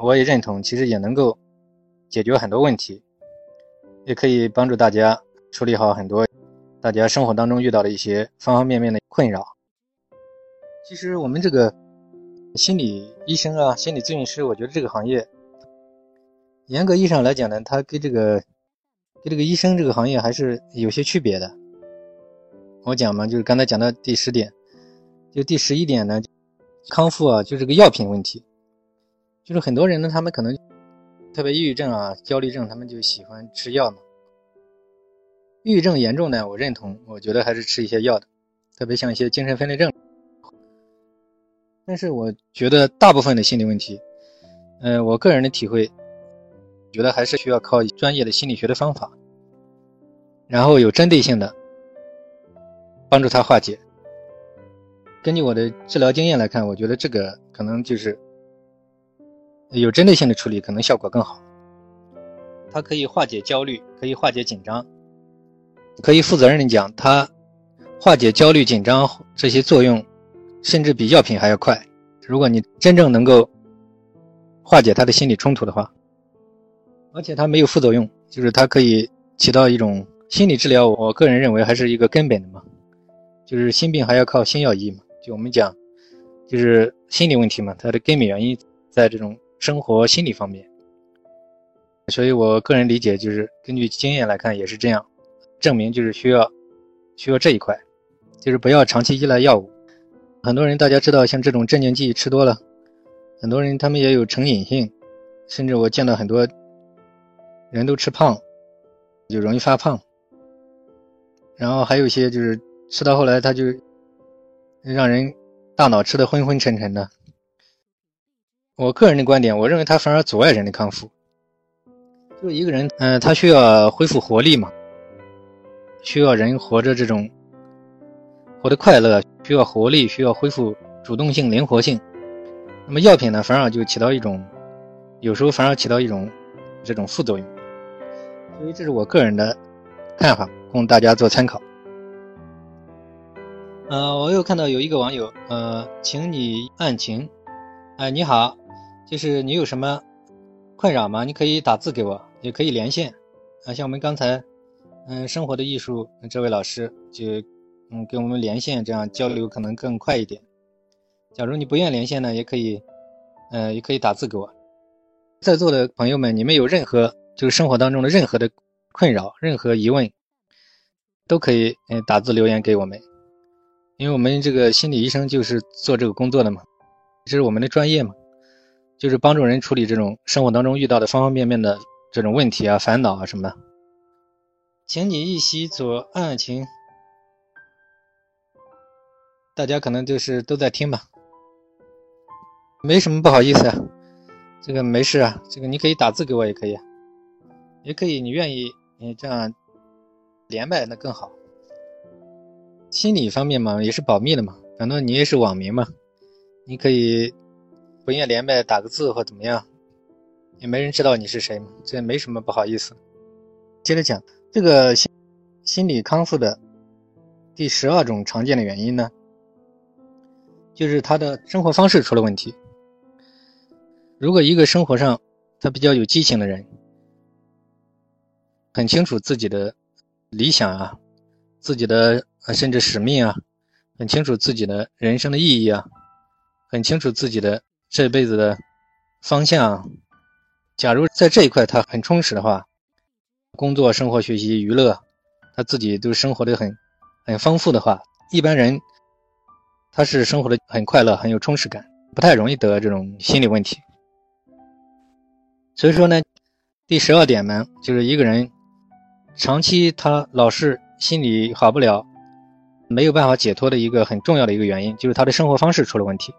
我也认同，其实也能够解决很多问题，也可以帮助大家处理好很多大家生活当中遇到的一些方方面面的困扰。其实我们这个心理医生啊，心理咨询师，我觉得这个行业，严格意义上来讲呢，它跟这个跟这个医生这个行业还是有些区别的。我讲嘛，就是刚才讲到第十点，就第十一点呢，康复啊，就是个药品问题。就是很多人呢，他们可能特别抑郁症啊、焦虑症，他们就喜欢吃药嘛。抑郁症严重呢，我认同，我觉得还是吃一些药的，特别像一些精神分裂症。但是我觉得大部分的心理问题，嗯，我个人的体会，觉得还是需要靠专业的心理学的方法，然后有针对性的。帮助他化解。根据我的治疗经验来看，我觉得这个可能就是有针对性的处理，可能效果更好。它可以化解焦虑，可以化解紧张，可以负责任的讲，它化解焦虑、紧张这些作用，甚至比药品还要快。如果你真正能够化解他的心理冲突的话，而且它没有副作用，就是它可以起到一种心理治疗。我个人认为还是一个根本的嘛。就是心病还要靠心药医嘛，就我们讲，就是心理问题嘛，它的根本原因在这种生活心理方面。所以我个人理解就是，根据经验来看也是这样，证明就是需要需要这一块，就是不要长期依赖药物。很多人大家知道，像这种镇静剂吃多了，很多人他们也有成瘾性，甚至我见到很多人都吃胖，就容易发胖。然后还有一些就是。吃到后来，他就让人大脑吃的昏昏沉沉的。我个人的观点，我认为它反而阻碍人的康复。就一个人，嗯，他需要恢复活力嘛，需要人活着这种活得快乐，需要活力，需要恢复主动性、灵活性。那么药品呢，反而就起到一种，有时候反而起到一种这种副作用。所以这是我个人的看法，供大家做参考。呃，我又看到有一个网友，呃，请你案情，哎，你好，就是你有什么困扰吗？你可以打字给我，也可以连线，啊，像我们刚才，嗯，生活的艺术这位老师就，嗯，跟我们连线，这样交流可能更快一点。假如你不愿连线呢，也可以，呃，也可以打字给我。在座的朋友们，你们有任何就是生活当中的任何的困扰、任何疑问，都可以嗯打字留言给我们。因为我们这个心理医生就是做这个工作的嘛，这是我们的专业嘛，就是帮助人处理这种生活当中遇到的方方面面的这种问题啊、烦恼啊什么的。请你一起做案情，大家可能就是都在听吧，没什么不好意思啊，这个没事啊，这个你可以打字给我也可以，也可以你愿意你这样连麦那更好。心理方面嘛，也是保密的嘛。反正你也是网民嘛，你可以不愿连麦打个字或怎么样，也没人知道你是谁嘛，这没什么不好意思。接着讲这个心心理康复的第十二种常见的原因呢，就是他的生活方式出了问题。如果一个生活上他比较有激情的人，很清楚自己的理想啊，自己的。甚至使命啊，很清楚自己的人生的意义啊，很清楚自己的这辈子的方向。假如在这一块他很充实的话，工作、生活、学习、娱乐，他自己都生活的很很丰富的话，一般人他是生活的很快乐、很有充实感，不太容易得这种心理问题。所以说呢，第十二点呢，就是一个人长期他老是心里好不了。没有办法解脱的一个很重要的一个原因，就是他的生活方式出了问题。